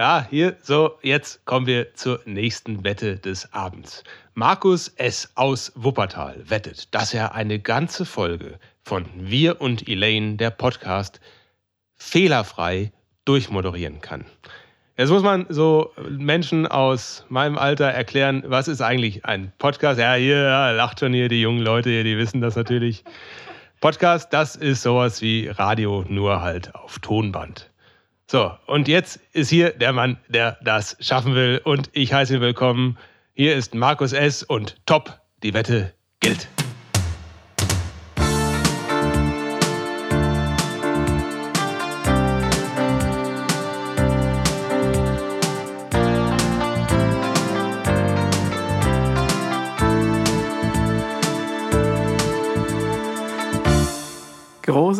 Ja, hier, so, jetzt kommen wir zur nächsten Wette des Abends. Markus S. aus Wuppertal wettet, dass er eine ganze Folge von Wir und Elaine, der Podcast, fehlerfrei durchmoderieren kann. Jetzt muss man so Menschen aus meinem Alter erklären, was ist eigentlich ein Podcast? Ja, hier lacht schon hier die jungen Leute hier, die wissen das natürlich. Podcast, das ist sowas wie Radio, nur halt auf Tonband. So, und jetzt ist hier der Mann, der das schaffen will. Und ich heiße ihn willkommen. Hier ist Markus S. und top, die Wette gilt.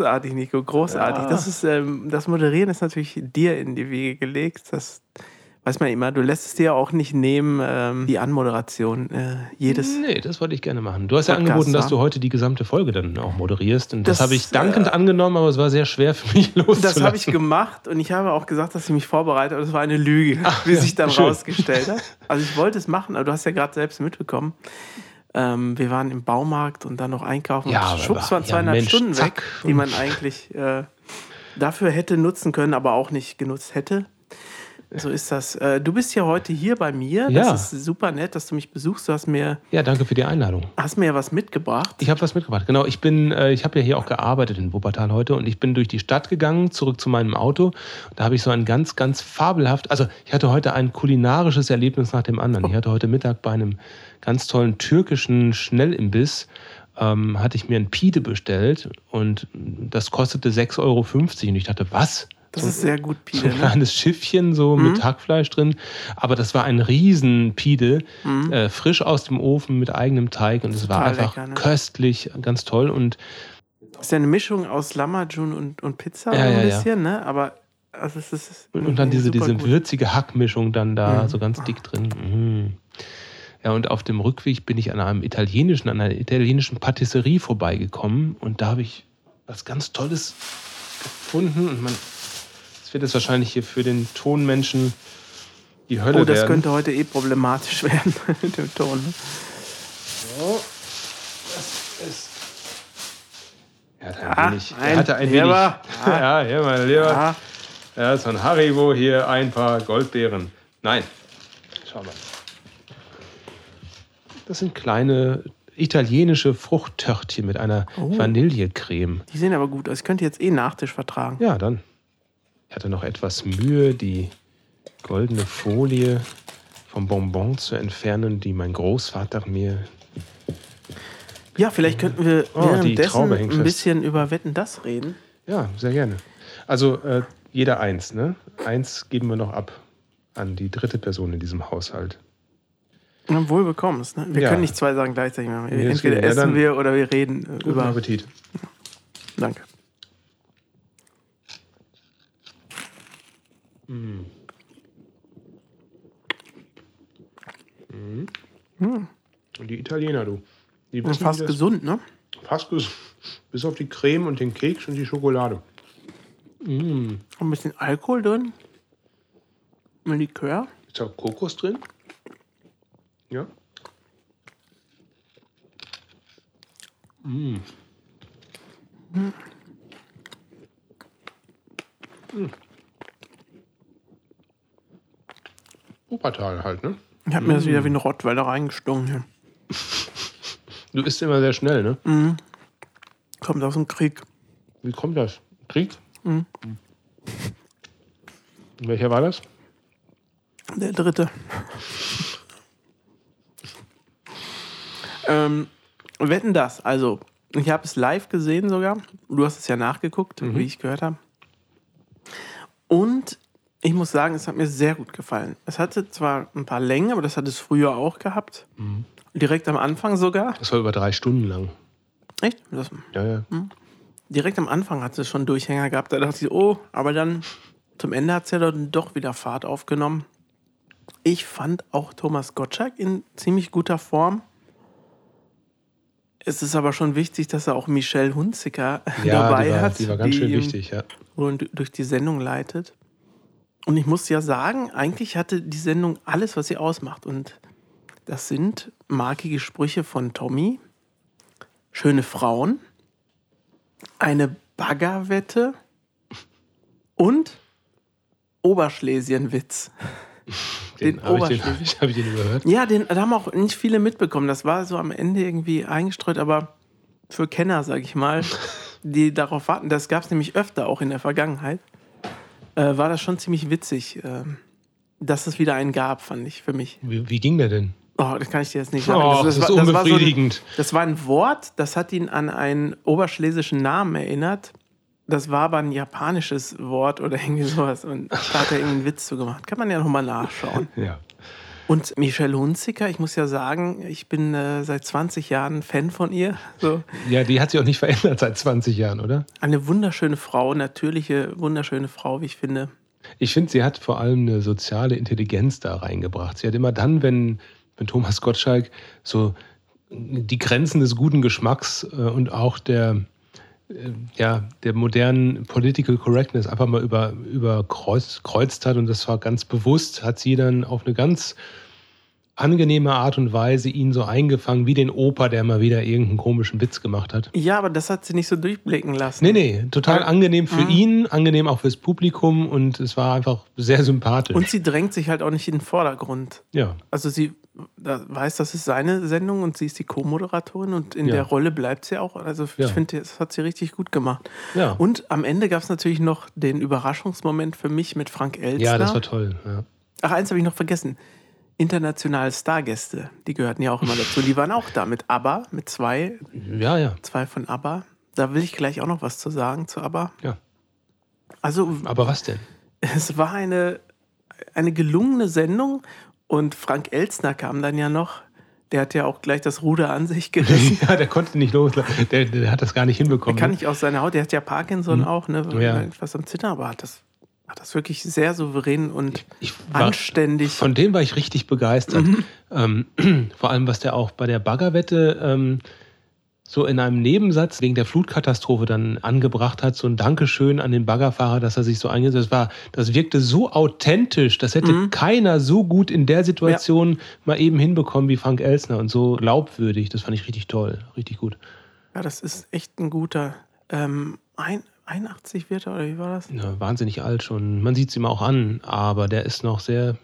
Großartig, Nico, großartig. Ja. Das, ist, ähm, das Moderieren ist natürlich dir in die Wege gelegt. Das weiß man immer. Du lässt es dir auch nicht nehmen, ähm, die Anmoderation äh, jedes. Nee, das wollte ich gerne machen. Du hast ja Podcast, angeboten, dass ja. du heute die gesamte Folge dann auch moderierst. Und das, Das, habe ich dankend äh, angenommen, aber es war sehr schwer für mich loszulassen. Das habe ich gemacht und ich habe auch gesagt, dass ich mich vorbereite, aber das war eine Lüge, wie ja, sich dann schön. rausgestellt hat. Also ich wollte es machen, aber du hast ja gerade selbst mitbekommen. Ähm, wir waren im Baumarkt und dann noch einkaufen. Ja, schwupps waren ja, zweieinhalb Mensch, Stunden zack. weg, die man eigentlich äh, dafür hätte nutzen können, aber auch nicht genutzt hätte. So ist das. Äh, du bist ja heute hier bei mir. Ja. Das ist super nett, dass du mich besuchst. Du hast mir, Ja, danke für die Einladung. hast mir ja was mitgebracht. Ich habe was mitgebracht. Genau, ich bin, äh, ich habe ja hier auch gearbeitet in Wuppertal heute und ich bin durch die Stadt gegangen, zurück zu meinem Auto. Da habe ich so ein ganz, ganz fabelhaft, also ich hatte heute ein kulinarisches Erlebnis nach dem anderen. Ich hatte heute Mittag bei einem ganz tollen türkischen Schnellimbiss ähm, hatte ich mir ein Pide bestellt und das kostete 6,50 Euro. Und ich dachte, was? Das So- ist sehr gut, so Pide. ein Ne? kleines Schiffchen so mit Hackfleisch drin. Aber das war ein Riesenpide, äh, frisch aus dem Ofen mit eigenem Teig und es war einfach lecker, ne? köstlich, ganz toll. Und ist ja eine Mischung aus Lamajun und, und Pizza Ja, so ein ja, ja. bisschen, ne? Aber also es ist Und, dann diese, diese gut. würzige Hackmischung dann da Mhm. so ganz dick drin. Mhm. Ja, und auf dem Rückweg bin ich an einem italienischen, an einer italienischen Patisserie vorbeigekommen und da habe ich was ganz Tolles gefunden und man, das wird jetzt wahrscheinlich hier für den Tonmenschen die Hölle Oh, das werden. könnte heute eh problematisch werden mit dem Ton. ne? So, das ist. Er hatte ein Ah, wenig. ein Er hatte ein wenig. Leber. Ja, hier, mein Lieber. Ah, Ja, so ein Haribo hier, ein paar Goldbeeren. Nein. Schau mal. Das sind kleine italienische Fruchttörtchen mit einer Oh. Vanillecreme. die sehen aber gut aus. Ich könnte jetzt eh Nachtisch vertragen. Ja, dann. Ich hatte noch etwas Mühe, die goldene Folie vom Bonbon zu entfernen, die mein Großvater mir. Ja, vielleicht könnten wir Oh, währenddessen ein bisschen über Wetten das reden. Ja, sehr gerne. Also äh, jeder eins, ne? Eins geben wir noch ab an die dritte Person in diesem Haushalt. Na, wohl bekommst. Ne? Wir Ja. können nicht zwei Sachen gleichzeitig Entweder ja, essen wir oder wir reden Guten über. Appetit. Danke. Und die Italiener, du. Die wissen, Fast gesund, ne? Fast gesund. Bis auf die Creme und den Keks und die Schokolade. Ein bisschen Alkohol drin. Ein Likör. Ist da Kokos drin? Ja. Mm. Wuppertal halt, ne? Ich habe mir das wieder wie ein Rottweiler reingestungen hier. Du isst immer sehr schnell, ne? Kommt aus dem Krieg. Wie kommt das? Krieg? Mhm. Welcher war das? Der dritte. ähm, wetten das. Also, ich habe es live gesehen sogar. Du hast es ja nachgeguckt, wie ich gehört habe. Und ich muss sagen, es hat mir sehr gut gefallen. Es hatte zwar ein paar Längen, aber das hat es früher auch gehabt. Direkt am Anfang sogar. Das war über drei Stunden lang. Echt? Das, Ja, ja. direkt am Anfang hat es schon Durchhänger gehabt. Da dachte ich, oh, aber dann zum Ende hat es ja dann doch wieder Fahrt aufgenommen. Ich fand auch Thomas Gottschalk in ziemlich guter Form. Es ist aber schon wichtig, dass er auch Michelle Hunziker Ja, dabei die war, hat, die war ganz schön ihm wichtig, ja. und durch die Sendung leitet. Und ich muss ja sagen, eigentlich hatte die Sendung alles, was sie ausmacht. Und das sind markige Sprüche von Tommy, schöne Frauen, eine Baggerwette und Oberschlesienwitz. Den, Den habe ich, den, Oberschlesien. hab ich, den überhört. Ja, den da haben auch nicht viele mitbekommen. Das war so am Ende irgendwie eingestreut, aber für Kenner, sag ich mal, die darauf warten, das gab es nämlich öfter auch in der Vergangenheit, äh, war das schon ziemlich witzig, ähm, dass es wieder einen gab, fand ich für mich. Wie, wie ging der denn? Oh, das kann ich dir jetzt nicht sagen. Oh, das, ist war- war so ein, unbefriedigend. das war ein Wort, das hat ihn an einen oberschlesischen Namen erinnert. Das war aber ein japanisches Wort oder irgendwie sowas. Und da hat er irgendeinen Witz zu gemacht. Kann man ja nochmal nachschauen. ja. Und Michelle Hunziker, ich muss ja sagen, ich bin äh, seit 20 Jahren Fan von ihr. So ja, die hat sich auch nicht verändert seit 20 Jahren, oder? eine wunderschöne Frau, natürliche, wunderschöne Frau, wie ich finde. Ich finde, sie hat vor allem eine soziale Intelligenz da reingebracht. Sie hat immer dann, wenn, wenn Thomas Gottschalk so die Grenzen des guten Geschmacks äh, und auch der, ja, der modernen Political Correctness einfach mal über, überkreuzt kreuzt hat und das war ganz bewusst, hat sie dann auf eine ganz angenehme Art und Weise ihn so eingefangen, wie den Opa, der mal wieder irgendeinen komischen Witz gemacht hat. Ja, aber das hat sie nicht so durchblicken lassen. Nee, nee, total angenehm für Mhm. ihn, angenehm auch fürs Publikum und es war einfach sehr sympathisch. Und sie drängt sich halt auch nicht in den Vordergrund. ja, Also sie weiß, das ist seine Sendung und sie ist die Co-Moderatorin und in Ja. der Rolle bleibt sie auch. Also Ja. ich finde, das hat sie richtig gut gemacht. ja. Und am Ende gab es natürlich noch den Überraschungsmoment für mich mit Frank Elstner. ja, das war toll. Ja. Ach, eins habe ich noch vergessen. Internationale Stargäste, die gehörten ja auch immer dazu. Die waren auch da mit ABBA, mit zwei, ja, ja, zwei von ABBA. Da will ich gleich auch noch was zu sagen zu ABBA. ja. Also Aber was denn? es war eine, eine gelungene Sendung und Frank Elstner kam dann ja noch. Der hat ja auch gleich das Ruder an sich gerissen. ja, der konnte nicht los. Der, der hat das gar nicht Der hinbekommen. kann ne? nicht aus seiner Haut. Der hat ja Parkinson auch, ne? Ja. Etwas am Zittern, aber hat das, hat das wirklich sehr souverän und Ich war, anständig. von dem war ich richtig begeistert. Mhm. Ähm, vor allem, was der auch bei der Baggerwette ähm, so in einem Nebensatz wegen der Flutkatastrophe dann angebracht hat, so ein Dankeschön an den Baggerfahrer, dass er sich so eingesetzt hat. Das, war, das wirkte so authentisch, das hätte Mhm. keiner so gut in der Situation mal eben hinbekommen wie Frank Elsner und so glaubwürdig. Das fand ich richtig toll, richtig gut. Ja, das ist echt ein guter. Ähm, ein, 81 wird er, oder wie war das? Ja, wahnsinnig alt schon. Man sieht es ihm auch an, aber der ist noch sehr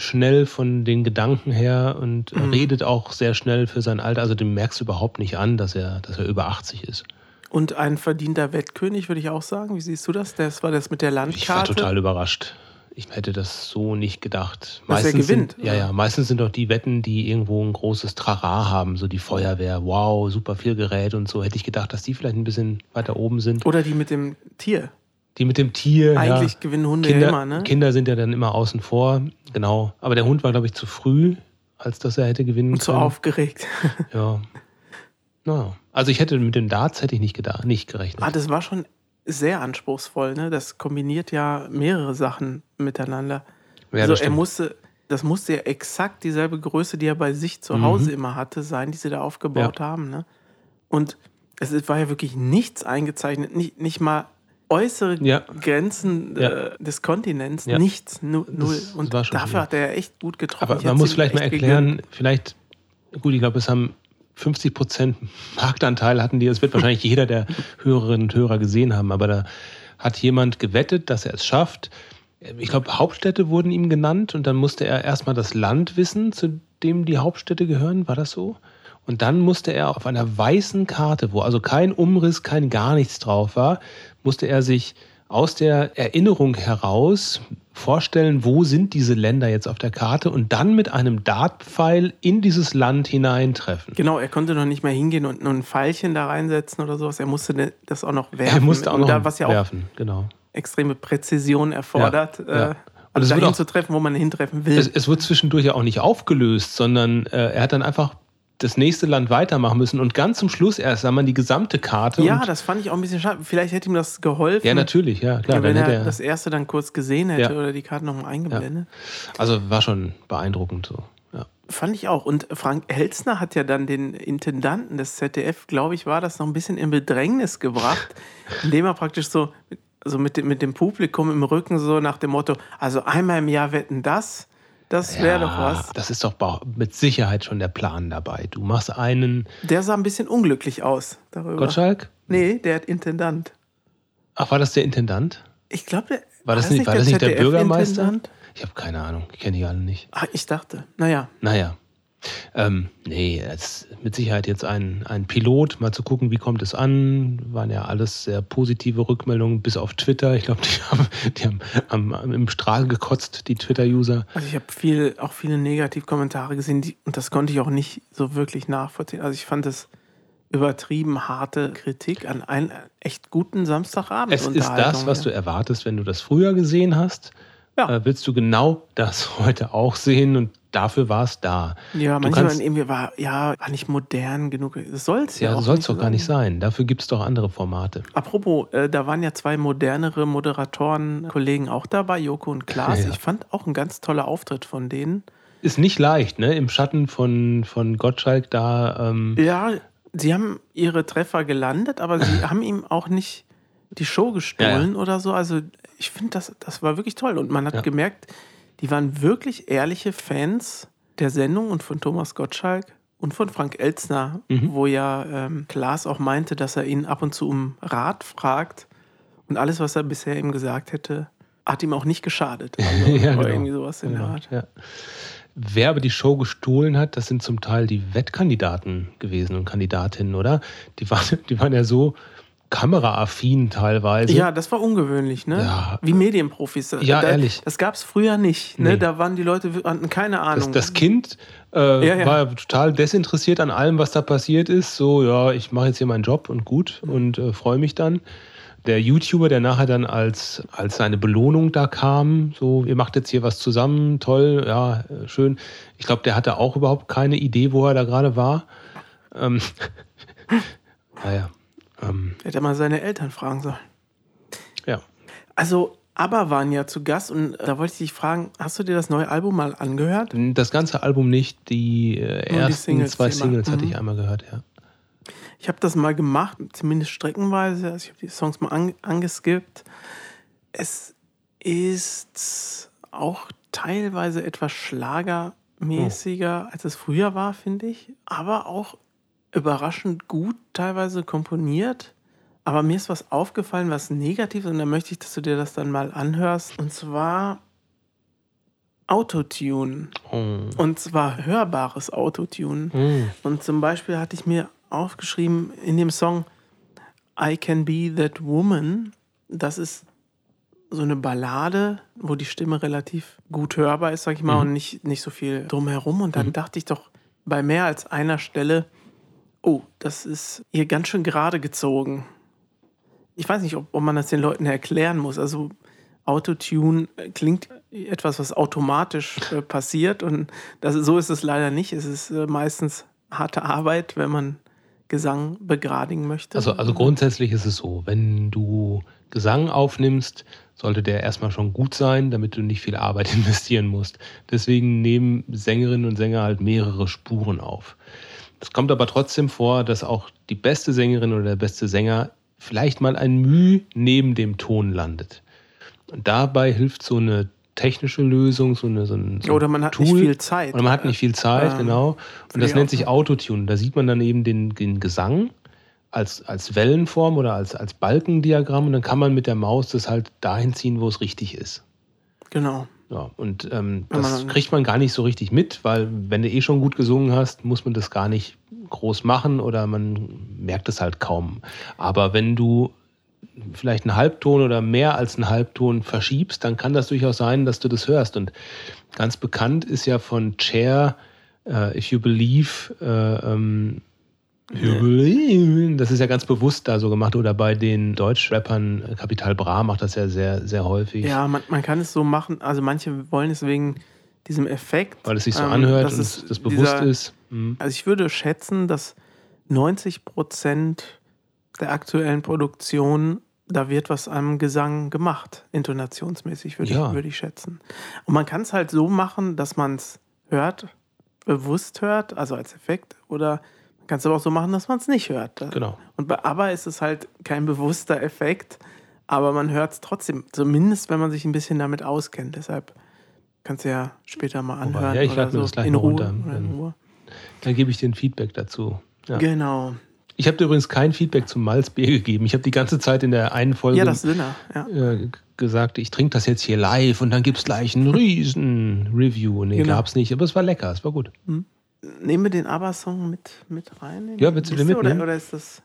schnell von den Gedanken her und Mhm. redet auch sehr schnell für sein Alter. Also dem merkst du überhaupt nicht an, dass er, dass er über 80 ist. Und ein verdienter Wettkönig, würde ich auch sagen. Wie siehst du das? Das war das mit der Ich war Landkarte. total überrascht. Ich hätte das so nicht gedacht. Dass er gewinnt, Sind, ja, ja, meistens sind doch die Wetten, die irgendwo ein großes Trara haben, so die Feuerwehr, wow, super viel Gerät und so. Hätte ich gedacht, dass die vielleicht ein bisschen weiter oben sind. Oder die mit dem Tier. Die mit dem Tier. Eigentlich ja. gewinnen Hunde Kinder, ja immer, ne? Kinder sind ja dann immer außen vor, genau. Aber der Hund war, glaube ich, zu früh, als dass er hätte gewinnen Und können. aufgeregt. Ja. Naja. Also ich hätte mit den Darts hätte ich nicht gedacht, nicht gerechnet. ah, das war schon sehr anspruchsvoll, ne? Das kombiniert ja mehrere Sachen miteinander. ja, also das er musste, das musste ja exakt dieselbe Größe, die er bei sich zu Mhm. Hause immer hatte, sein, die sie da aufgebaut haben. Ne? Und es war ja wirklich nichts eingezeichnet, nicht, nicht mal äußere Ja. Grenzen äh, des Kontinents, nichts, nu, null. Und dafür viel. hat er ja echt gut getroffen. Aber Ich man muss vielleicht mal erklären, gegönnt. vielleicht, gut, ich glaube, es haben 50 Prozent Marktanteil hatten die. Das wird wahrscheinlich jeder der Hörerinnen und Hörer gesehen haben. Aber da hat jemand gewettet, dass er es schafft. Ich glaube, Hauptstädte wurden ihm genannt und dann musste er erstmal das Land wissen, zu dem die Hauptstädte gehören. War das so? Und dann musste er auf einer weißen Karte, wo also kein Umriss, kein gar nichts drauf war, musste er sich aus der Erinnerung heraus vorstellen, wo sind diese Länder jetzt auf der Karte und dann mit einem Dartpfeil in dieses Land hineintreffen. Genau, er konnte noch nicht mehr hingehen und nur ein Pfeilchen da reinsetzen oder sowas. Er musste ne- das auch noch werfen. Er musste auch Und noch da, was ja auch werfen, genau. extreme Präzision erfordert, Ja, ja. äh, Und es dahin auch- zu treffen, wo man hintreffen will. Es, es wird zwischendurch ja auch nicht aufgelöst, sondern äh, er hat dann einfach das nächste Land weitermachen müssen und ganz zum Schluss erst sah man die gesamte Karte. ja, das fand ich auch ein bisschen schade. Vielleicht hätte ihm das geholfen. ja natürlich, ja klar. Ja, wenn er, er, das erste dann kurz gesehen hätte Ja. oder die Karte nochmal eingeblendet. also war schon beeindruckend so. Ja. Fand ich auch. Und Frank Elstner hat ja dann den Intendanten des ZDF, glaube ich, war das noch ein bisschen in Bedrängnis gebracht, indem er praktisch so so mit dem, mit dem Publikum im Rücken, so nach dem Motto, also einmal im Jahr wetten das, das wäre Ja, doch was. Das ist doch mit Sicherheit schon der Plan dabei. Du machst einen Der sah ein bisschen unglücklich aus darüber. Gottschalk. Nee, der Intendant. Ach, war das der Intendant? Ich glaube, der War das nicht- war das nicht der ZDF-Intendant? Bürgermeister? Ich habe keine Ahnung. Ich kenne die alle nicht. Ah, ich dachte. Naja. Naja. Ähm, nee, es ist mit Sicherheit jetzt ein, ein Pilot, mal zu gucken, wie kommt es an. Waren ja alles sehr positive Rückmeldungen, bis auf Twitter. Ich glaube, die haben, die haben am, am, im Strahl gekotzt, die Twitter-User. Also ich habe viel, auch viele Negativkommentare gesehen die, und das konnte ich auch nicht so wirklich nachvollziehen. Also ich fand es übertrieben harte Kritik an einen echt guten Samstagabend. Es ist das, was du erwartest, wenn du das früher gesehen hast. Ja. Äh, willst du genau das heute auch sehen und dafür war es da. Ja, Du manchmal kannst- irgendwie war, ja, war nicht modern genug. Das soll es ja, Ja, auch soll es doch so gar nicht sein. sein. Dafür gibt es doch andere Formate. Apropos, äh, da waren ja zwei modernere Moderatoren, Kollegen auch dabei, Joko und Klaas. Ja. Ich fand auch ein ganz toller Auftritt von denen. Ist nicht leicht, ne? Im Schatten von, von Gottschalk da. Ähm, Ja, sie haben ihre Treffer gelandet, aber sie haben ihm auch nicht die Show gestohlen oder so. Also ich finde, das, das war wirklich toll. Und man hat Ja. gemerkt, die waren wirklich ehrliche Fans der Sendung und von Thomas Gottschalk und von Frank Elzner, Mhm. wo ja ähm, Klaas auch meinte, dass er ihn ab und zu um Rat fragt. Und alles, was er bisher ihm gesagt hätte, hat ihm auch nicht geschadet. Also, Ja, oder genau. irgendwie sowas in der Genau, Art. ja. Wer aber die Show gestohlen hat, das sind zum Teil die Wettkandidaten gewesen und Kandidatinnen, oder? Die waren, die waren ja so kameraaffin teilweise. Ja, das war ungewöhnlich, ne? Ja. Wie Medienprofis. Ja, da, ehrlich. Das gab es früher nicht. Ne? Nee. Da waren die Leute, hatten keine Ahnung. Das, das Kind äh, Ja, ja. war total desinteressiert an allem, was da passiert ist. So, ja, ich mache jetzt hier meinen Job und gut und äh, freue mich dann. Der YouTuber, der nachher dann als, als seine Belohnung da kam, so, ihr macht jetzt hier was zusammen, toll, ja, schön. Ich glaube, der hatte auch überhaupt keine Idee, wo er da gerade war. Ähm, naja. Ähm, Hätte mal seine Eltern fragen sollen. ja. Also, aber waren ja zu Gast und da wollte ich dich fragen, hast du dir das neue Album mal angehört? Das ganze Album nicht, die äh, die ersten Singles, zwei die immer- Singles hatte Mhm. ich einmal gehört, ja. Ich habe das mal gemacht, zumindest streckenweise. Also ich habe die Songs mal an, angeskippt. Es ist auch teilweise etwas schlagermäßiger, als es früher war, finde ich. Aber auch überraschend gut teilweise komponiert. Aber mir ist was aufgefallen, was negativ ist, und da möchte ich, dass du dir das dann mal anhörst. Und zwar Autotune. Oh. Und zwar hörbares Autotune. Hm. Und zum Beispiel hatte ich mir aufgeschrieben in dem Song I Can Be That Woman. Das ist so eine Ballade, wo die Stimme relativ gut hörbar ist, sag ich mal, Mhm. und nicht, nicht so viel drumherum. Und dann dachte ich doch bei mehr als einer Stelle, oh, das ist hier ganz schön gerade gezogen. Ich weiß nicht, ob, ob man das den Leuten erklären muss. Also Autotune äh, klingt etwas, was automatisch äh, passiert und das, so ist es leider nicht. Es ist äh, meistens harte Arbeit, wenn man Gesang begradigen möchte. Also, also grundsätzlich ist es so, wenn du Gesang aufnimmst, sollte der erstmal schon gut sein, damit du nicht viel Arbeit investieren musst. Deswegen nehmen Sängerinnen und Sänger halt mehrere Spuren auf. Es kommt aber trotzdem vor, dass auch die beste Sängerin oder der beste Sänger vielleicht mal ein Müh neben dem Ton landet. Und dabei hilft so eine technische Lösung, so, eine, so ein, so Oder man hat Tool. nicht viel Zeit. Oder man hat nicht viel Zeit, Ähm, genau. Und das nennt sich. Autotune. Da sieht man dann eben den, den Gesang als, als Wellenform oder als, als Balkendiagramm und dann kann man mit der Maus das halt dahin ziehen, wo es richtig ist. Genau. Ja, und ähm, das kriegt man gar nicht so richtig mit, weil wenn du eh schon gut gesungen hast, muss man das gar nicht groß machen oder man merkt es halt kaum. Aber wenn du vielleicht einen Halbton oder mehr als einen Halbton verschiebst, dann kann das durchaus sein, dass du das hörst. Und ganz bekannt ist ja von Cher, äh, If You Believe, äh, ähm, Das ist ja ganz bewusst da so gemacht. Oder bei den Deutschrappern, äh, Capital Bra macht das ja sehr, sehr häufig. Ja, man, man kann es so machen. Also manche wollen es wegen diesem Effekt. Weil es sich so ähm, anhört dass und es das bewusst dieser- ist. Mhm. Also ich würde schätzen, dass 90 Prozent der aktuellen Produktion, da wird was am Gesang gemacht, intonationsmäßig, würde, Ja. ich, würde ich schätzen. Und man kann es halt so machen, dass man es hört, bewusst hört, also als Effekt, oder man kann es aber auch so machen, dass man es nicht hört. Genau. Und bei ABBA ist es halt kein bewusster Effekt, aber man hört es trotzdem, zumindest wenn man sich ein bisschen damit auskennt. Deshalb kannst du ja später mal anhören. ja, ich oder lade mir so. das gleich in mal Ruhe, runter. Dann-. Dann gebe ich dir ein Feedback dazu. Ja. Genau. Ich habe dir übrigens kein Feedback zum Malzbier gegeben. Ich habe die ganze Zeit in der einen Folge Ja, das Sinner. Ja. äh, gesagt, ich trinke das jetzt hier live und dann gibt es gleich ein riesen Review. Nee, Genau. gab's nicht, aber es war lecker, es war gut. Nehmen wir den ABBA-Song mit, mit rein? in Ja, willst du den mitnehmen? Oder, oder ist das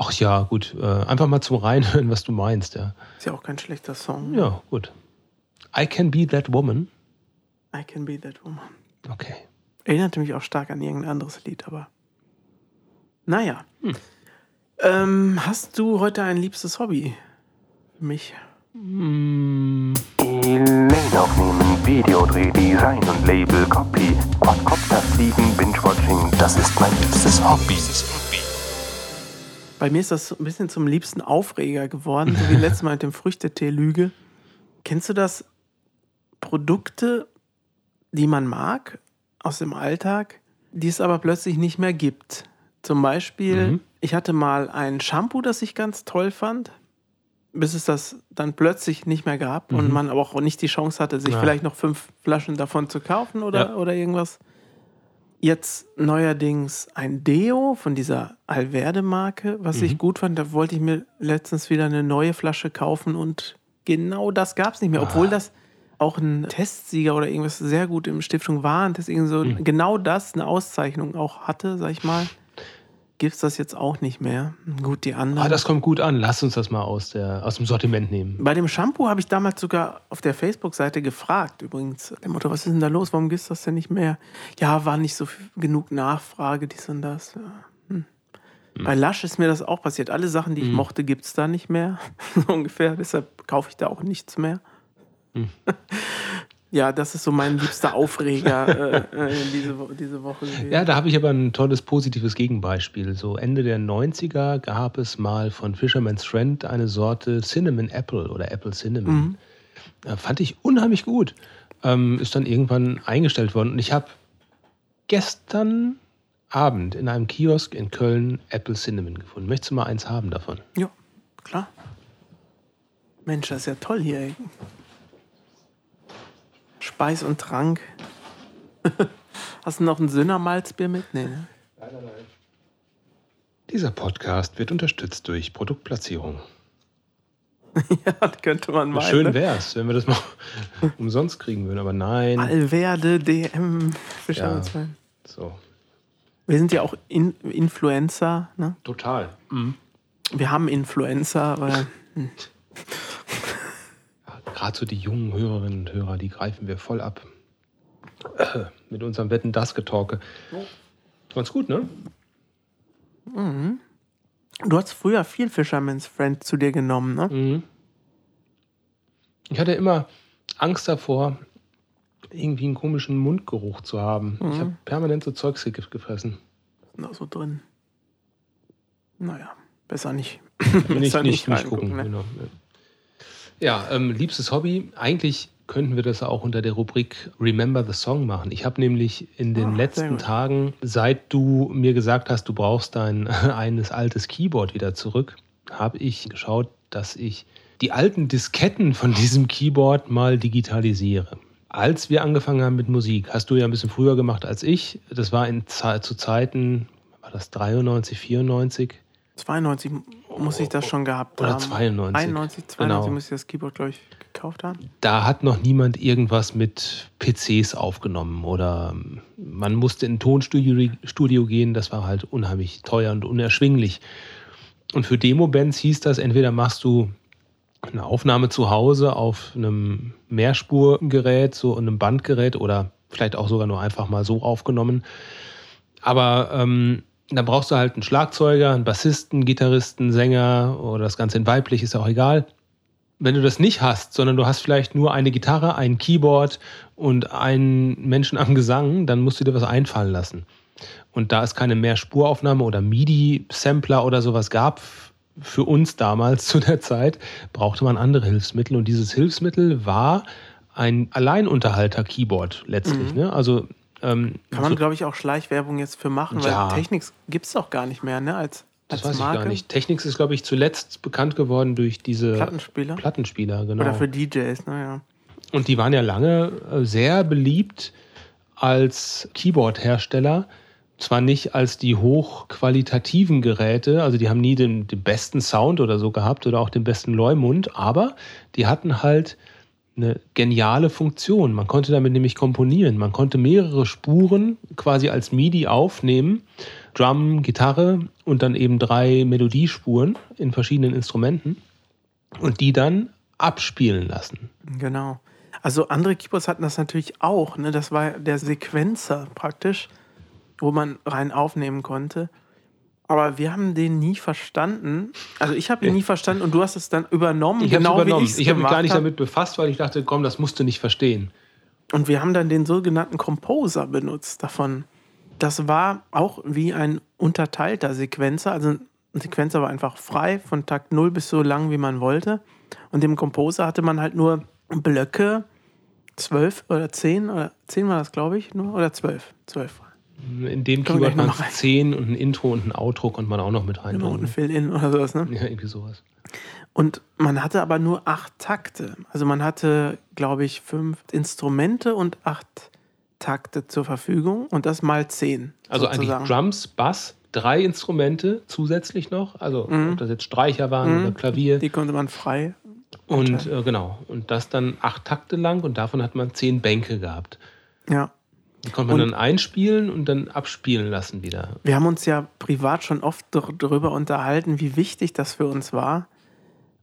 Ach ja, gut. Äh, einfach mal zum Reinhören, was du meinst. Ja. ist ja auch kein schlechter Song? ja, gut. I Can Be That Woman. I Can Be That Woman. Okay. Erinnerte mich auch stark an irgendein anderes Lied, aber. Naja. Hm. Ähm, hast du heute ein liebstes Hobby? Für mich. Mm, Elaine aufnehmen, Videodreh, Design und Label, Copy, Quadcopter fliegen, Binge-Watching, das ist mein liebstes Hobby. Bei mir ist das ein bisschen zum liebsten Aufreger geworden, so wie letztes Mal mit dem Früchtetee-Lüge. Kennst du das? Produkte, die man mag aus dem Alltag, die es aber plötzlich nicht mehr gibt. Zum Beispiel, Mhm. ich hatte mal ein Shampoo, das ich ganz toll fand, bis es das dann plötzlich nicht mehr gab und man aber auch nicht die Chance hatte, sich Ja. vielleicht noch fünf Flaschen davon zu kaufen oder, Ja. oder irgendwas. Jetzt neuerdings ein Deo von dieser Alverde-Marke, was ich gut fand. Da wollte ich mir letztens wieder eine neue Flasche kaufen und genau das gab es nicht mehr. Obwohl das auch ein Testsieger oder irgendwas sehr gut im Stiftung Warentest, irgendwie so genau das, eine Auszeichnung auch hatte, sag ich mal, gibt es das jetzt auch nicht mehr. Gut, die anderen. ah, das kommt gut an. Lass uns das mal aus, der, aus dem Sortiment nehmen. Bei dem Shampoo habe ich damals sogar auf der Facebook-Seite gefragt, übrigens, dem Motto, was ist denn da los? Warum gibt es das denn nicht mehr? Ja, war nicht so viel, genug Nachfrage, dies und das. Ja. Hm. Bei Lush ist mir das auch passiert. Alle Sachen, die ich mochte, gibt es da nicht mehr. so ungefähr. Deshalb kaufe ich da auch nichts mehr. ja, das ist so mein liebster Aufreger äh, äh, diese, diese Woche gewesen. Ja, da habe ich aber ein tolles positives Gegenbeispiel. So Ende der 90er gab es mal von Fisherman's Friend eine Sorte Cinnamon Apple oder Apple Cinnamon. Äh, fand ich unheimlich gut. Ähm, ist dann irgendwann eingestellt worden. Und ich habe gestern Abend in einem Kiosk in Köln Apple Cinnamon gefunden. Möchtest du mal eins haben davon? Ja, klar. Mensch, das ist ja toll hier. Ey. Speis und Trank. Hast du noch ein Sünnermalzbier mit? Nee, ne? Dieser Podcast wird unterstützt durch Produktplatzierung. Ja, das könnte man meinen. Schön ne? wär's, wenn wir das mal umsonst kriegen würden, aber nein. Alverde, DM, Fischer Ja. So, Wir sind ja auch In Influencer. Ne? total. Wir haben Influencer, aber Gerade so die jungen Hörerinnen und Hörer, die greifen wir voll ab. Mit unserem Wetten das Getalke. Ganz gut, ne? du hast früher viel Fisherman's Friend zu dir genommen, ne? Mhm. Ich hatte immer Angst davor, irgendwie einen komischen Mundgeruch zu haben. Ich habe permanent so Zeugs ge- gefressen. Da so drin. Naja, besser nicht. Nicht, Besser nicht, nicht reingucken, gucken. ne? Genau. Ja, ähm, liebstes Hobby. Eigentlich könnten wir das auch unter der Rubrik Remember the Song machen. Ich habe nämlich in den sehr letzten. Tagen, seit du mir gesagt hast, du brauchst dein eines altes Keyboard wieder zurück, habe ich geschaut, dass ich die alten Disketten von diesem Keyboard mal digitalisiere. Als wir angefangen haben mit Musik, hast du ja ein bisschen früher gemacht als ich. Das war in, zu Zeiten, war das 93, 94? 92 muss ich das schon gehabt Oder haben. 92. 91, 92 Genau. muss ich das Keyboard, glaube ich, gekauft haben. da hat noch niemand irgendwas mit PCs aufgenommen oder ähm, man musste in ein Tonstudio Studio gehen, das war halt unheimlich teuer und unerschwinglich. Und für Demo-Bands hieß das, entweder machst du eine Aufnahme zu Hause auf einem Mehrspurgerät, so einem Bandgerät oder vielleicht auch sogar nur einfach mal so aufgenommen. Aber ähm, dann brauchst du halt einen Schlagzeuger, einen Bassisten, Gitarristen, Sänger oder das Ganze in weiblich, ist auch egal wenn du das nicht hast, sondern du hast vielleicht nur eine Gitarre, ein Keyboard und einen Menschen am Gesang, dann musst du dir was einfallen lassen. Und da es keine Mehrspuraufnahme oder MIDI-Sampler oder sowas gab, für uns damals zu der Zeit, brauchte man andere Hilfsmittel. Und dieses Hilfsmittel war ein Alleinunterhalter-Keyboard letztlich. Ne? Also ähm, Kann man, so- glaube ich, auch Schleichwerbung jetzt für machen, weil Ja. Technik gibt es doch gar nicht mehr, ne? Als Das Als weiß ich gar Marke? nicht. Technics ist, glaube ich, zuletzt bekannt geworden durch diese Plattenspieler? Plattenspieler, genau. Oder für DJs, naja. Und die waren ja lange äh, sehr beliebt als Keyboard-Hersteller. Zwar nicht als die hochqualitativen Geräte, also die haben nie den, den besten Sound oder so gehabt oder auch den besten Leumund, aber die hatten halt eine geniale Funktion. Man konnte damit nämlich komponieren. Man konnte mehrere Spuren quasi als MIDI aufnehmen. Drum, Gitarre und dann eben drei Melodiespuren in verschiedenen Instrumenten und die dann abspielen lassen. Genau. Also andere Keyboards hatten das natürlich auch. Ne? Das war der Sequenzer praktisch, wo man rein aufnehmen konnte. Aber wir haben den nie verstanden. Also ich habe ihn nie verstanden und du hast es dann übernommen, Ich genau übernommen. wie Ich habe mich gar nicht hab. damit befasst, weil ich dachte, komm, das musst du nicht verstehen. Und wir haben dann den sogenannten Composer benutzt davon. Das war auch wie ein unterteilter Sequenzer. Also ein Sequenzer war einfach frei von Takt 0 bis so lang, wie man wollte. Und im Composer hatte man halt nur Blöcke, 12 oder 10 oder 10 war das, glaube ich, nur oder 12. 12. In dem gleich noch waren es rein. 10 und ein Intro und ein Outro konnte man auch noch mit Genau, ein reinbringen. Fill-In oder sowas, ne? Ja, irgendwie sowas. Und man hatte aber nur acht Takte. Also man hatte, glaube ich, fünf Instrumente und acht Takte zur Verfügung und das mal zehn. Also sozusagen. eigentlich Drums, Bass, drei Instrumente zusätzlich noch. Also ob das jetzt Streicher waren oder Klavier. Mhm. Die konnte man frei. Und äh, genau. Und das dann acht Takte lang und davon hat man zehn Bänke gehabt. Ja. Die konnte man Und- dann einspielen und dann abspielen lassen wieder. Wir haben uns ja privat schon oft dar- darüber unterhalten, wie wichtig das für uns war,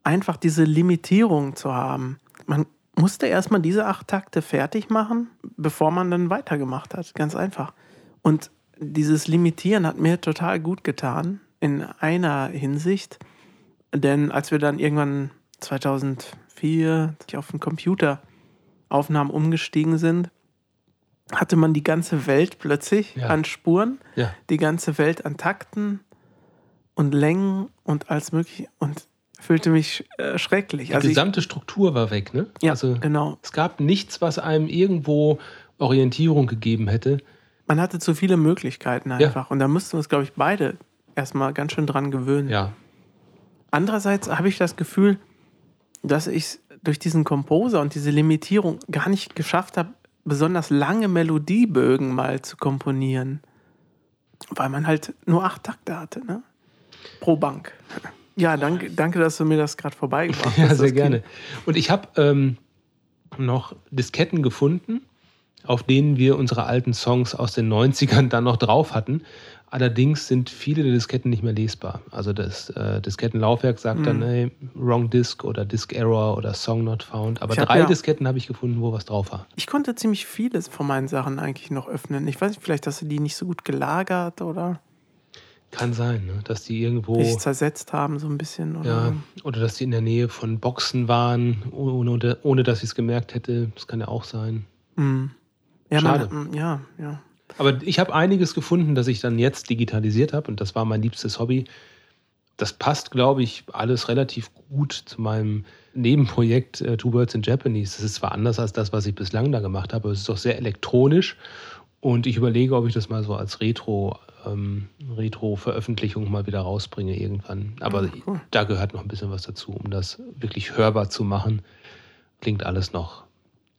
einfach diese Limitierung zu haben. Man musste erstmal diese acht Takte fertig machen, bevor man dann weitergemacht hat. Ganz einfach. Und dieses Limitieren hat mir total gut getan, in einer Hinsicht. Denn als wir dann irgendwann 2004 auf den Computeraufnahmen umgestiegen sind, hatte man die ganze Welt plötzlich Ja. an Spuren Ja. die ganze Welt an Takten und Längen und alles mögliche und fühlte mich äh, schrecklich. Die Also ich, gesamte Struktur war weg, ne? ja, also genau. es gab nichts, was einem irgendwo Orientierung gegeben hätte. Man hatte zu viele Möglichkeiten einfach und da mussten wir uns, glaube ich, beide erstmal ganz schön dran gewöhnen. Ja. Andererseits habe ich das Gefühl, dass ich es durch diesen Composer und diese Limitierung gar nicht geschafft habe, besonders lange Melodiebögen mal zu komponieren. Weil man halt nur acht Takte hatte, ne? Pro Bank. Ja, danke, danke dass du mir das gerade vorbeigebracht hast. Ja, sehr gerne. Und ich habe ähm, noch Disketten gefunden, auf denen wir unsere alten Songs aus den 90ern dann noch drauf hatten. Allerdings sind viele der Disketten nicht mehr lesbar. Also das äh, Diskettenlaufwerk sagt Mhm. dann, hey, Wrong Disk oder Disk Error oder Song Not Found. Aber hab drei ja- Disketten habe ich gefunden, wo was drauf war. Ich konnte ziemlich vieles von meinen Sachen eigentlich noch öffnen. Ich weiß nicht, vielleicht hast du die nicht so gut gelagert oder Kann sein, ne? dass die irgendwo. sich zersetzt haben, so ein bisschen. Oder Ja, oder dass die in der Nähe von Boxen waren, ohne, ohne dass ich es gemerkt hätte. Das kann ja auch sein. Hm. Ja, Schade. Man, ja, ja. Aber ich habe einiges gefunden, das ich dann jetzt digitalisiert habe und das war mein liebstes Hobby. Das passt, glaube ich, alles relativ gut zu meinem Nebenprojekt äh, Two Words in Japanese. Das ist zwar anders als das, was ich bislang da gemacht habe, aber es ist doch sehr elektronisch und ich überlege, ob ich das mal so als Retro, ähm, Retro-Veröffentlichung mal wieder rausbringe irgendwann. Aber Ah, cool. da gehört noch ein bisschen was dazu, um das wirklich hörbar zu machen. Klingt alles noch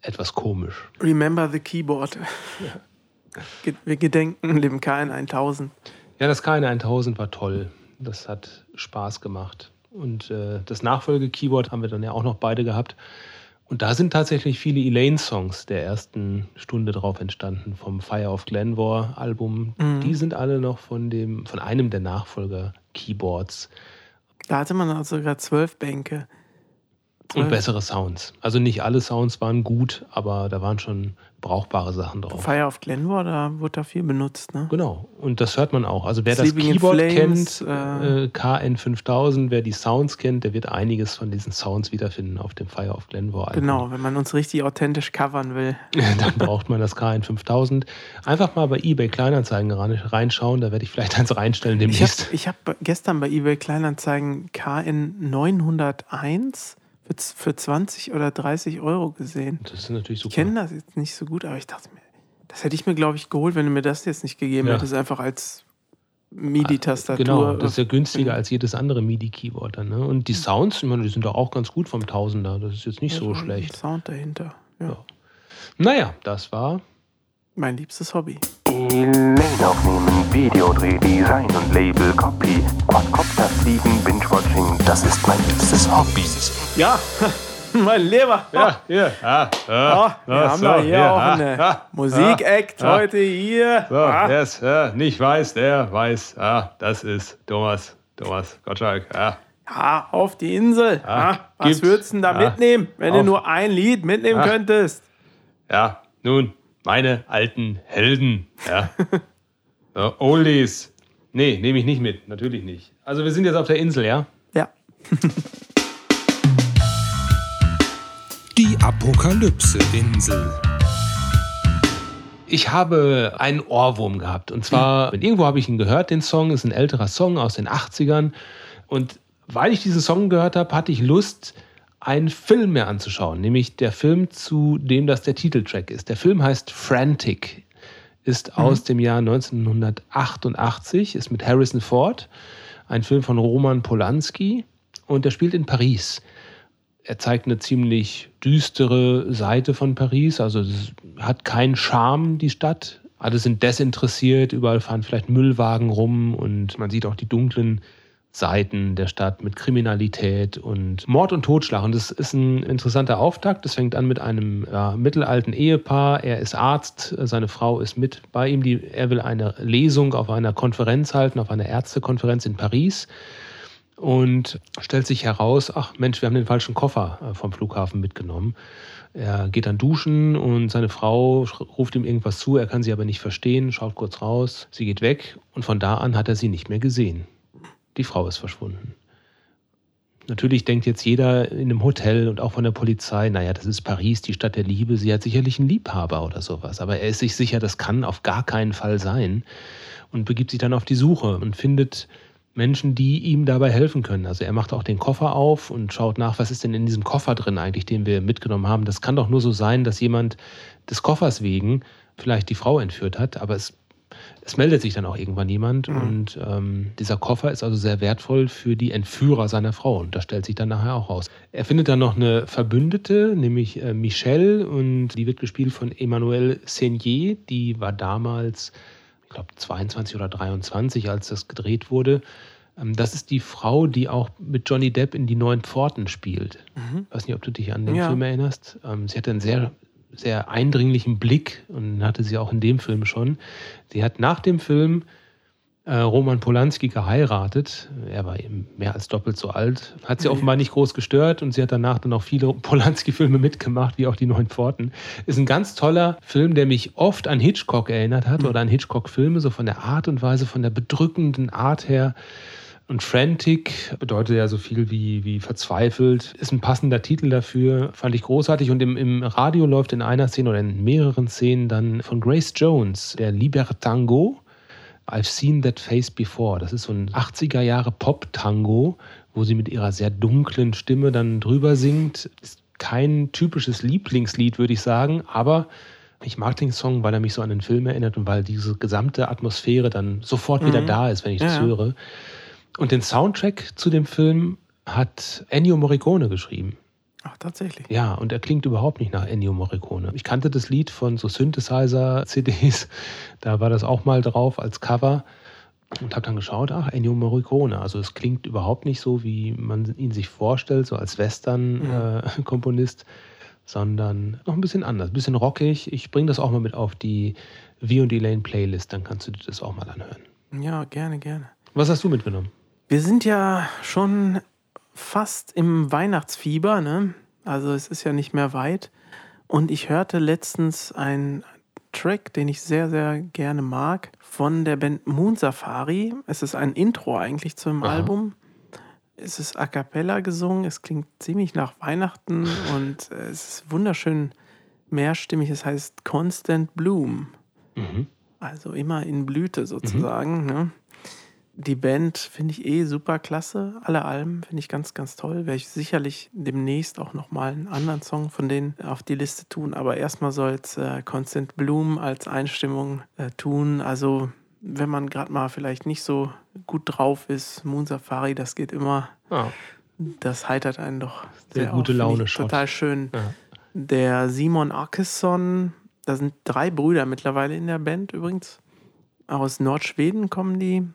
etwas komisch. Remember the Keyboard. Ge- Wir gedenken dem KN 1000. Ja, das KN1000 war toll. Das hat Spaß gemacht. Und äh, das Nachfolge-Keyboard haben wir dann ja auch noch beide gehabt. Und da sind tatsächlich viele Elaine-Songs der ersten Stunde drauf entstanden, vom Fire of Glenmore-Album. Die sind alle noch von, dem, von einem der Nachfolger-Keyboards Da hatte man also sogar zwölf Bänke. Und bessere Sounds. Also nicht alle Sounds waren gut, aber da waren schon brauchbare Sachen drauf. Fire of Glenmore, da wurde da viel benutzt, ne? Genau, und das hört man auch. Also wer Sleeping in das Keyboard Flames, kennt, äh, äh, KN5000, wer die Sounds kennt, der wird einiges von diesen Sounds wiederfinden auf dem Fire of Glenmore Album. Genau, wenn man uns richtig authentisch covern will. Dann braucht man das KN5000. Einfach mal bei eBay Kleinanzeigen reinschauen, da werde ich vielleicht eins reinstellen Ich habe demnächst. ich hab gestern bei eBay Kleinanzeigen KN 901 für, für 20 oder 30 Euro gesehen. Das ist natürlich Ich super. kenne das jetzt nicht so gut, aber ich dachte mir, das hätte ich mir, glaube ich, geholt, wenn du mir das jetzt nicht gegeben Ja. hättest, einfach als MIDI-Tastatur. Genau, das ist ja günstiger als jedes andere MIDI-Keyboard dann. Ne? Und die Sounds, ich meine, die sind doch auch ganz gut vom Tausender. Das ist jetzt nicht so Ja, schlecht. Sound dahinter. Ja. Ja. Naja, das war Mein liebstes Hobby. Elaine aufnehmen, Videodreh, Design und Label, Copy, Quadcopter fliegen, Binge-Watching, das ist mein liebstes Hobby. Ja, mein Lieber. Ja, hier. Ah, Oh, ah, wir ah, haben so, da hier hier, auch ah, eine ah, Musik-Act ah, heute hier. So, Ah. wer es äh, nicht weiß, der weiß. Ah, das ist Thomas. Thomas Gottschalk. Ah, Ja, auf die Insel. Ah, Ah, was würdest du denn da Ah, mitnehmen, wenn du auf. nur ein Lied mitnehmen Ah. könntest? ja, nun, meine alten Helden. Ja. so, Oldies. Nee, nehme ich nicht mit. Natürlich nicht. Also, wir sind jetzt auf der Insel, ja? Ja. Die Apokalypse-Insel. Ich habe einen Ohrwurm gehabt. Und zwar, irgendwo habe ich ihn gehört, den Song. Ist ein älterer Song aus den 80ern. Und weil ich diesen Song gehört habe, hatte ich Lust, einen Film mehr anzuschauen. Nämlich der Film, zu dem das der Titeltrack ist. Der Film heißt Frantic. Ist aus dem Jahr 1988. Ist mit Harrison Ford. Ein Film von Roman Polanski. Und der spielt in Paris er zeigt eine ziemlich düstere Seite von Paris. Also hat keinen Charme, die Stadt. Alle sind desinteressiert, überall fahren vielleicht Müllwagen rum und man sieht auch die dunklen Seiten der Stadt mit Kriminalität und Mord und Totschlag. Und das ist ein interessanter Auftakt. Das fängt an mit einem ja, mittelalten Ehepaar. Er ist Arzt, seine Frau ist mit bei ihm. Die, er will eine Lesung auf einer Konferenz halten, auf einer Ärztekonferenz in Paris und stellt sich heraus, ach Mensch, wir haben den falschen Koffer äh, vom Flughafen mitgenommen. Er geht dann duschen und seine Frau ruft ihm irgendwas zu, er kann sie aber nicht verstehen, schaut kurz raus, sie geht weg und von da an hat er sie nicht mehr gesehen. Die Frau ist verschwunden. Natürlich denkt jetzt jeder in einem Hotel und auch von der Polizei, naja, das ist Paris, die Stadt der Liebe, sie hat sicherlich einen Liebhaber oder sowas. Aber er ist sich sicher, das kann auf gar keinen Fall sein und begibt sich dann auf die Suche und findet Menschen, die ihm dabei helfen können. Also er macht auch den Koffer auf und schaut nach, was ist denn in diesem Koffer drin eigentlich, den wir mitgenommen haben. Das kann doch nur so sein, dass jemand des Koffers wegen vielleicht die Frau entführt hat, aber es, es meldet sich dann auch irgendwann jemand und ähm, dieser Koffer ist also sehr wertvoll für die Entführer seiner Frau und das stellt sich dann nachher auch raus. Er findet dann noch eine Verbündete, nämlich äh, Michelle und die wird gespielt von Emmanuelle Seigner, die war damals ich glaube 22 oder 23, als das gedreht wurde. Ähm, Das ist die Frau, die auch mit Johnny Depp in die Neuen Pforten spielt. Ich weiß nicht, ob du dich an den Ja. Film erinnerst. Ähm, Sie hatte einen sehr, sehr eindringlichen Blick und hatte sie auch in dem Film schon. Sie hat nach dem Film äh, Roman Polanski geheiratet. Er war eben mehr als doppelt so alt. Hat sie Ja. offenbar nicht groß gestört und sie hat danach dann auch viele Polanski-Filme mitgemacht, wie auch die Neuen Pforten. Ist ein ganz toller Film, der mich oft an Hitchcock erinnert hat oder an Hitchcock-Filme, so von der Art und Weise, von der bedrückenden Art her. Und Frantic bedeutet ja so viel wie, wie verzweifelt. Ist ein passender Titel dafür. Fand ich großartig. Und im, im Radio läuft in einer Szene oder in mehreren Szenen dann von Grace Jones der Libertango. I've seen that face before. Das ist so ein 80er Jahre Pop-Tango, wo sie mit ihrer sehr dunklen Stimme dann drüber singt. Ist kein typisches Lieblingslied, würde ich sagen, aber ich mag den Song, weil er mich so an den Film erinnert und weil diese gesamte Atmosphäre dann sofort wieder Mhm. da ist, wenn ich das Ja, ja. höre. Und den Soundtrack zu dem Film hat Ennio Morricone geschrieben. Ach, tatsächlich. Ja, und er klingt überhaupt nicht nach Ennio Morricone. Ich kannte das Lied von so Synthesizer-CDs, da war das auch mal drauf als Cover und habe dann geschaut, ach, Ennio Morricone. Also es klingt überhaupt nicht so, wie man ihn sich vorstellt, so als Western-Komponist, sondern noch ein bisschen anders, ein bisschen rockig. Ich bringe das auch mal mit auf die V und Lane Playlist, dann kannst du dir das auch mal anhören. Ja, gerne, gerne. Was hast du mitgenommen? Wir sind ja schon fast im Weihnachtsfieber, ne? Also es ist ja nicht mehr weit. Und ich hörte letztens einen Track, den ich sehr, sehr gerne mag, von der Band Moon Safari. Es ist ein Intro eigentlich zum Aha. Album. Es ist a cappella gesungen, es klingt ziemlich nach Weihnachten und äh, es ist wunderschön mehrstimmig. Es heißt Constant Bloom. Mhm. Also immer in Blüte sozusagen. Ne? Die Band finde ich eh super klasse. Alle Alben finde ich ganz, ganz toll. Werde ich sicherlich demnächst auch nochmal einen anderen Song von denen auf die Liste tun. Aber erstmal soll es äh, Constant Bloom als Einstimmung äh, tun. Also wenn man gerade mal vielleicht nicht so gut drauf ist. Moon Safari, das geht immer. Ah, Das heitert einen doch Der sehr gute auf, Laune Shot. Total schön. Ja. Der Simon Akesson, da sind drei Brüder mittlerweile in der Band übrigens. Aus Nordschweden kommen die.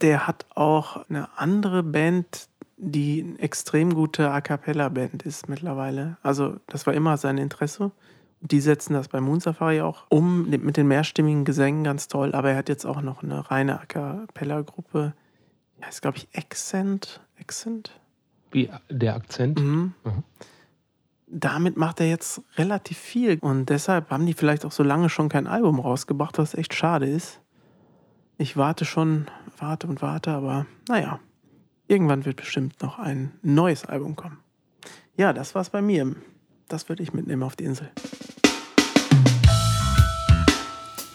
Der hat auch eine andere Band, die eine extrem gute A Cappella-Band ist mittlerweile. Also, das war immer sein Interesse. Die setzen das bei Moon Safari auch um mit den mehrstimmigen Gesängen ganz toll. Aber er hat jetzt auch noch eine reine A Cappella-Gruppe. Die heißt, glaube ich, Accent. Accent? wie der Akzent. Mhm. Mhm. Damit macht er jetzt relativ viel. Und deshalb haben die vielleicht auch so lange schon kein Album rausgebracht, was echt schade ist. Ich warte schon, warte und warte, aber naja, irgendwann wird bestimmt noch ein neues Album kommen. Ja, das war's bei mir. Das würde ich mitnehmen auf die Insel.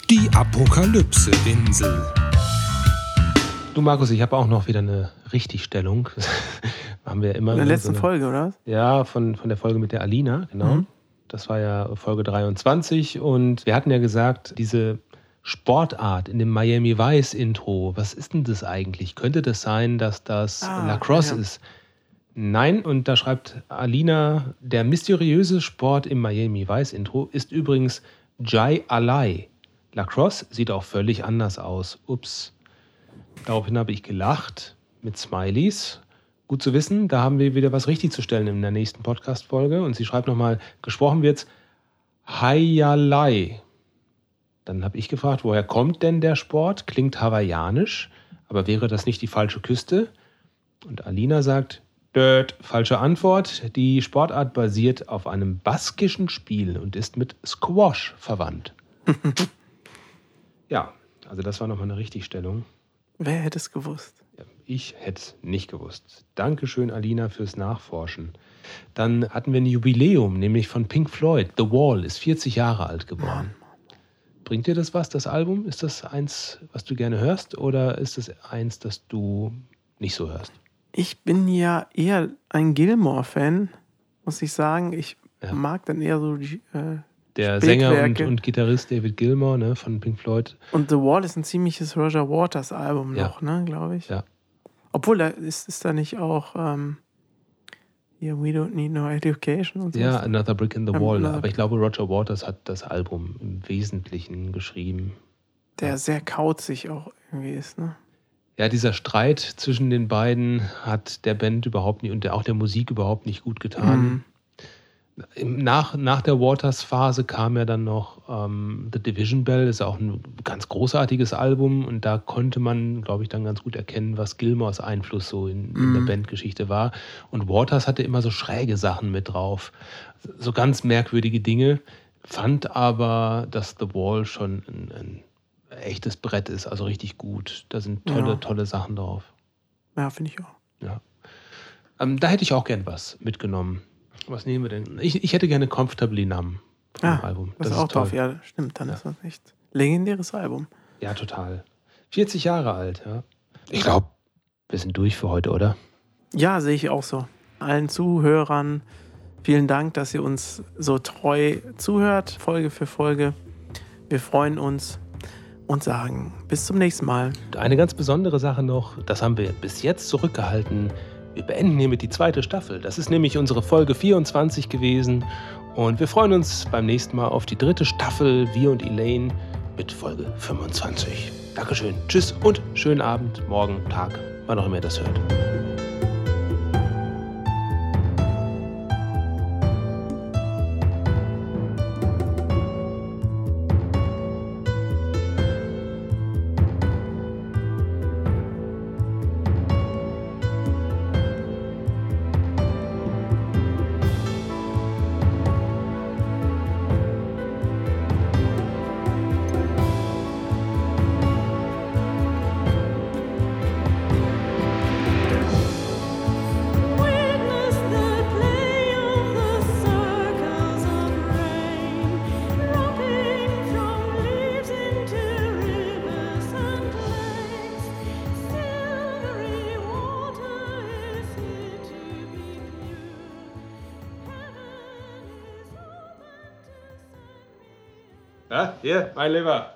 Die Apokalypse-Insel. Du Markus, ich habe auch noch wieder eine Richtigstellung. haben wir immer In der so letzten eine- Folge, oder was? Ja, von, von der Folge mit der Alina, genau. Mhm. Das war ja Folge 23 und wir hatten ja gesagt, diese Sportart in dem Miami Vice Intro, was ist denn das eigentlich? Könnte das sein, dass das Ah, Lacrosse ja. ist? Nein, und da schreibt Alina, der mysteriöse Sport im Miami Vice Intro ist übrigens Jai Alai. Lacrosse sieht auch völlig anders aus. Ups. Daraufhin habe ich gelacht mit Smileys. Gut zu wissen, da haben wir wieder was richtig zu stellen in der nächsten Podcast-Folge. Und sie schreibt nochmal, gesprochen wird's Hayalai. Dann habe ich gefragt, woher kommt denn der Sport? Klingt hawaiianisch, aber wäre das nicht die falsche Küste? Und Alina sagt, Dört, falsche Antwort. Die Sportart basiert auf einem baskischen Spiel und ist mit Squash verwandt. ja, also das war nochmal eine Richtigstellung. Wer hätte es gewusst? Ich hätte es nicht gewusst. Dankeschön, Alina, fürs Nachforschen. Dann hatten wir ein Jubiläum, nämlich von Pink Floyd. The Wall ist 40 Jahre alt geworden. Bringt dir das was, das Album? Ist das eins, was du gerne hörst, oder ist es eins, das du nicht so hörst? Ich bin ja eher ein Gilmore-Fan, muss ich sagen. Ich Ja. mag dann eher so die. Äh, Der Sänger und, und Gitarrist David Gilmour ne, von Pink Floyd. Und The Wall ist ein ziemliches Roger Waters Album Ja. noch, ne, glaube ich. Ja. Obwohl, da ist, ist da nicht auch ähm, hier We Don't Need No Education und so. Ja, Another Brick in the Ähm, Wall. Aber ich glaube, Roger Waters hat das Album im Wesentlichen geschrieben. Der sehr kauzig auch irgendwie ist, ne? Ja, dieser Streit zwischen den beiden hat der Band überhaupt nicht und auch der Musik überhaupt nicht gut getan. Mhm. Nach, nach der Waters-Phase kam ja dann noch ähm, The Division Bell, das ist auch ein ganz großartiges Album und da konnte man, glaube ich, dann ganz gut erkennen, was Gilmores Einfluss so in, in der Mhm. Bandgeschichte war. Und Waters hatte immer so schräge Sachen mit drauf, so ganz merkwürdige Dinge, fand aber, dass The Wall schon ein, ein echtes Brett ist, also richtig gut. Da sind tolle, Ja. tolle Sachen drauf. Ja, finde ich auch. Ja. Ähm, da hätte ich auch gern was mitgenommen. Was nehmen wir denn? Ich, ich hätte gerne Comfortably Numb vom Ah, Album. Das, ist auch drauf, ja, stimmt. Dann Ja. ist das echt legendäres Album. Ja, total. 40 Jahre alt, ja. Ich glaube, wir sind durch für heute, oder? Ja, sehe ich auch so. Allen Zuhörern vielen Dank, dass ihr uns so treu zuhört, Folge für Folge. Wir freuen uns und sagen bis zum nächsten Mal. Eine ganz besondere Sache noch, das haben wir bis jetzt zurückgehalten. Wir beenden hiermit die zweite Staffel. Das ist nämlich unsere Folge 24 gewesen. Und wir freuen uns beim nächsten Mal auf die dritte Staffel, wir und Elaine, mit Folge 25. Dankeschön. Tschüss und schönen Abend, morgen, Tag, wann auch immer ihr das hört. live a